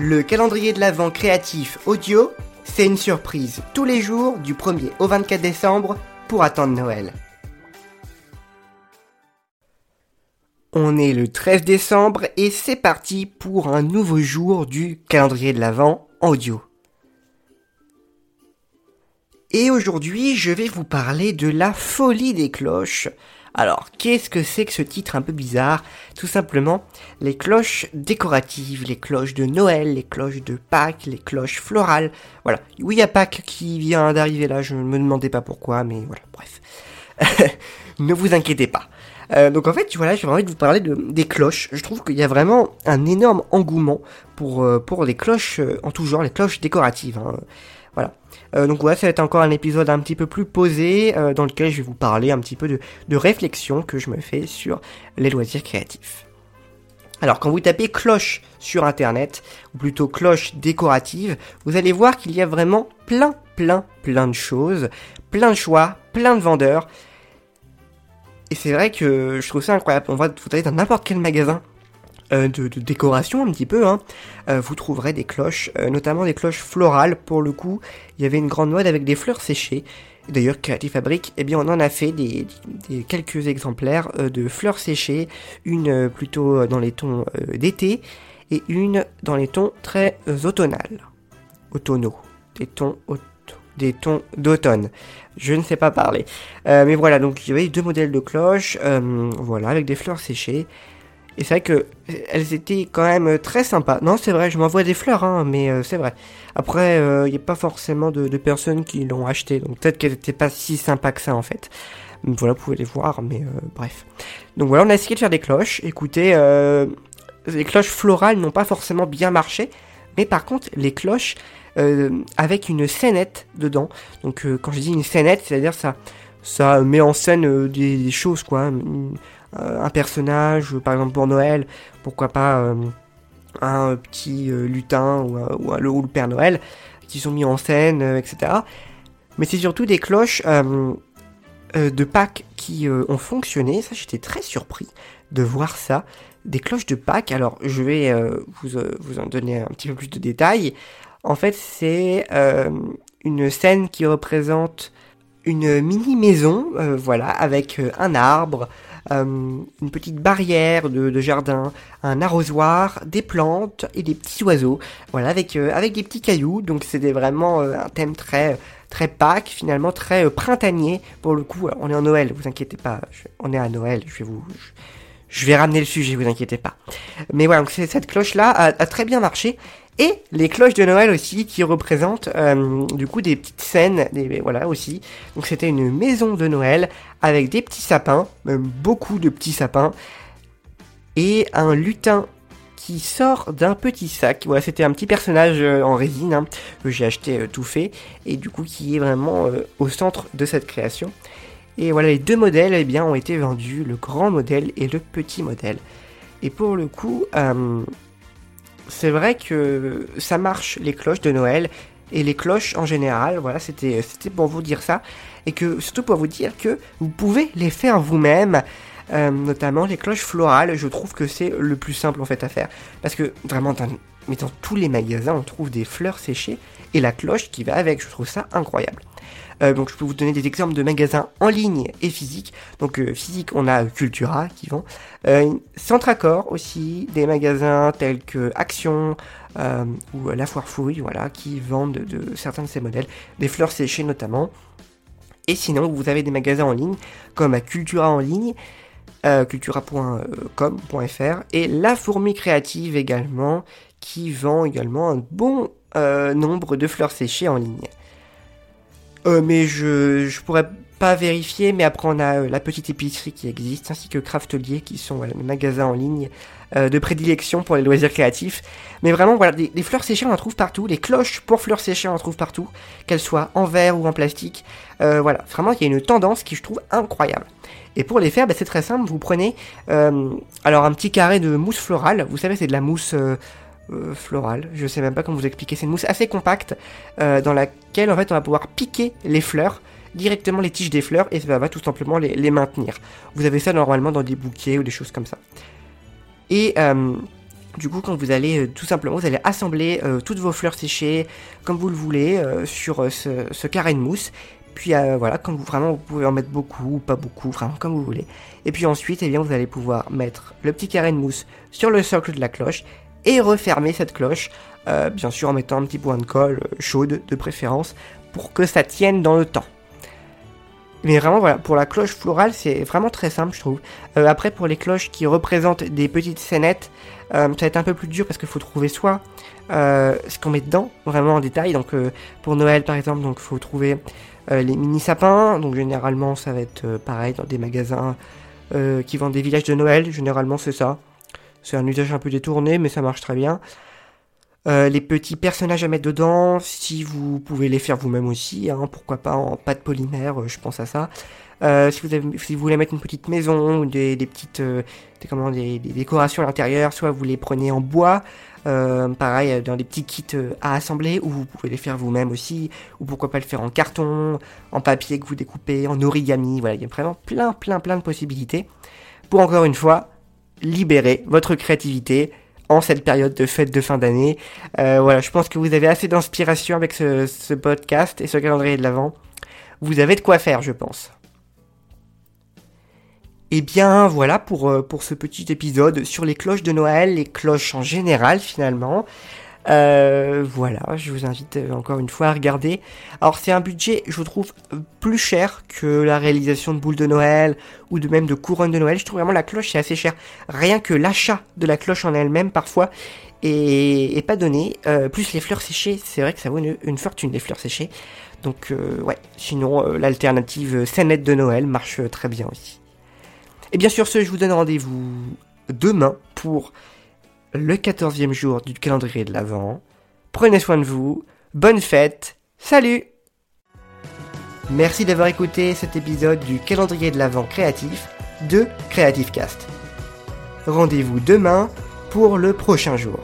Le calendrier de l'Avent créatif audio, c'est une surprise tous les jours du 1er au 24 décembre pour attendre Noël. On est le 13 décembre et c'est parti pour un nouveau jour du calendrier de l'Avent audio. Et aujourd'hui, je vais vous parler de la folie des cloches. Alors, qu'est-ce que c'est que ce titre un peu bizarre? Tout simplement, les cloches décoratives, les cloches de Noël, les cloches de Pâques, les cloches florales. Voilà. Oui, il y a Pâques qui vient d'arriver là, je ne me demandais pas pourquoi, mais voilà, bref. ne vous inquiétez pas. Euh, donc en fait, voilà, j'ai envie de vous parler de, des cloches. Je trouve qu'il y a vraiment un énorme engouement pour, euh, les cloches euh, en tout genre, les cloches décoratives. Hein. Voilà. donc voilà, ça va être encore un épisode un petit peu plus posé dans lequel je vais vous parler un petit peu de, de réflexion que je me fais sur les loisirs créatifs. Alors quand vous tapez cloche sur internet, ou plutôt cloche décorative, vous allez voir qu'il y a vraiment plein, plein, plein de choses, plein de choix, plein de vendeurs. Et c'est vrai que je trouve ça incroyable. On va, vous allez dans n'importe quel magasin euh, de, décoration un petit peu, hein, euh, vous trouverez des cloches, euh, notamment des cloches florales. Pour le coup, il y avait une grande mode avec des fleurs séchées. D'ailleurs, Creative Fabric, eh bien, on en a fait des, quelques exemplaires de fleurs séchées, une plutôt dans les tons d'été et une dans les tons très automnales, automnaux, des tons des tons d'automne. Je ne sais pas parler. mais voilà, donc il y avait deux modèles de cloches, voilà, avec des fleurs séchées. Et c'est vrai que elles étaient quand même très sympas. Non, c'est vrai, je m'envoie des fleurs, hein, mais euh, c'est vrai. Après, il euh, n'y a pas forcément de, personnes qui l'ont acheté, donc peut-être qu'elles n'étaient pas si sympas que ça en fait. voilà, vous pouvez les voir, mais euh, bref. Donc voilà, on a essayé de faire des cloches. Écoutez, les cloches florales n'ont pas forcément bien marché, mais par contre, les cloches avec une scénette dedans. Donc quand je dis une scénette, c'est-à-dire ça, ça met en scène des, choses, quoi. Euh, un personnage, par exemple pour Noël, pourquoi pas euh, un petit euh, lutin ou, ou, le Père Noël, qui sont mis en scène, etc. Mais c'est surtout des cloches de Pâques qui ont fonctionné. Ça, j'étais très surpris de voir ça. Des cloches de Pâques. Alors, je vais vous, vous, en donner un petit peu plus de détails. En fait, c'est une scène qui représente une mini maison, voilà, avec un arbre, euh, une petite barrière de, jardin, un arrosoir, des plantes et des petits oiseaux. Voilà, avec, euh, avec des petits cailloux. Donc c'était vraiment euh, un thème très très Pâques, finalement très printanier. Pour le coup, on est en Noël, vous inquiétez pas. on est à Noël, je vais vous... Je, vais ramener le sujet, vous inquiétez pas. Mais voilà, donc cette cloche-là a, très bien marché et les cloches de Noël aussi qui représentent euh, du coup des petites scènes, voilà aussi. Donc c'était une maison de Noël avec des petits sapins, même beaucoup de petits sapins, et un lutin qui sort d'un petit sac. Voilà, c'était un petit personnage euh, en résine hein, que j'ai acheté euh, tout fait et du coup qui est vraiment au centre de cette création. Et voilà, les deux modèles eh bien, ont été vendus, le grand modèle et le petit modèle. Et pour le coup, c'est vrai que ça marche les cloches de Noël et les cloches en général. Voilà, c'était pour vous dire ça et que surtout pour vous dire que vous pouvez les faire vous-même. Euh, notamment les cloches florales, je trouve que c'est le plus simple en fait à faire. Parce que vraiment, dans, mais dans tous les magasins, on trouve des fleurs séchées et la cloche qui va avec. Je trouve ça incroyable. Euh, donc je peux vous donner des exemples de magasins en ligne et physique. Donc euh, physique, on a Cultura qui vend. Euh, Centracor aussi, des magasins tels que Action euh, ou La Foire Fouille, voilà, qui vendent de, certains de ces modèles, des fleurs séchées notamment. Et sinon, vous avez des magasins en ligne comme à Cultura en ligne, cultura.com.fr et La Fourmi Créative également, qui vend également un bon nombre de fleurs séchées en ligne. Euh, mais je, je pourrais pas vérifier, mais après on a euh, la petite épicerie qui existe, ainsi que Craftelier qui sont les magasins en ligne euh, de prédilection pour les loisirs créatifs. Mais vraiment, voilà, des, fleurs séchées on en trouve partout, les cloches pour fleurs séchées on en trouve partout, qu'elles soient en verre ou en plastique. voilà, vraiment il y a une tendance qui je trouve incroyable. Et pour les faire, bah, c'est très simple, vous prenez alors un petit carré de mousse florale, vous savez c'est de la mousse euh, florale. Je sais même pas comment vous expliquer. C'est une mousse assez compacte euh, dans laquelle en fait on va pouvoir piquer les fleurs directement les tiges des fleurs et ça va tout simplement les, maintenir. Vous avez ça normalement dans des bouquets ou des choses comme ça. Et euh, Du coup, quand vous allez tout simplement, vous allez assembler toutes vos fleurs séchées comme vous le voulez sur ce, carré de mousse. Puis voilà, comme vous vraiment, vous pouvez en mettre beaucoup ou pas beaucoup, vraiment comme vous voulez. Et puis ensuite, eh bien, vous allez pouvoir mettre le petit carré de mousse sur le socle de la cloche et refermer cette cloche, bien sûr en mettant un petit point de colle chaude de préférence pour que ça tienne dans le temps. Mais vraiment, voilà, pour la cloche florale, c'est vraiment très simple, je trouve. Euh, après, pour les cloches qui représentent des petites scénettes, euh, ça va être un peu plus dur parce qu'il faut trouver soit euh, ce qu'on met dedans, vraiment en détail. Donc, pour Noël, par exemple, donc faut trouver les mini sapins. Donc, généralement, ça va être pareil dans des magasins qui vendent des villages de Noël. Généralement, c'est ça. C'est un usage un peu détourné, mais ça marche très bien. Euh, les petits personnages à mettre dedans, si vous pouvez les faire vous-même aussi, hein, pourquoi pas en pâte polymère, euh, je pense à ça. Euh, si, vous voulez mettre une petite maison ou des, petites décorations à l'intérieur, soit vous les prenez en bois, pareil dans des petits kits à assembler, ou vous pouvez les faire vous-même aussi, ou pourquoi pas le faire en carton, en papier que vous découpez, en origami, voilà, il y a vraiment plein plein plein de possibilités pour encore une fois libérer votre créativité, en cette période de fête de fin d'année. Euh, voilà, je pense que vous avez assez d'inspiration avec ce, podcast et ce calendrier de l'Avent. Vous avez de quoi faire, je pense. Et eh bien voilà pour, euh, pour ce petit épisode sur les cloches de Noël, les cloches en général finalement. Euh, voilà, je vous invite euh, encore une fois à regarder. Alors c'est un budget, je trouve, plus cher que la réalisation de boules de Noël ou de même de couronnes de Noël. Je trouve vraiment la cloche c'est assez cher. Rien que l'achat de la cloche en elle-même parfois est, pas donné. Euh, plus les fleurs séchées, c'est vrai que ça vaut une, fortune les fleurs séchées. Donc ouais, sinon l'alternative scénette de Noël marche très bien aussi. Et bien sûr ce, je vous donne rendez-vous demain pour le 14e jour du calendrier de l'Avent. Prenez soin de vous, bonne fête, salut Merci d'avoir écouté cet épisode du calendrier de l'Avent créatif de Creative Cast. Rendez-vous demain pour le prochain jour.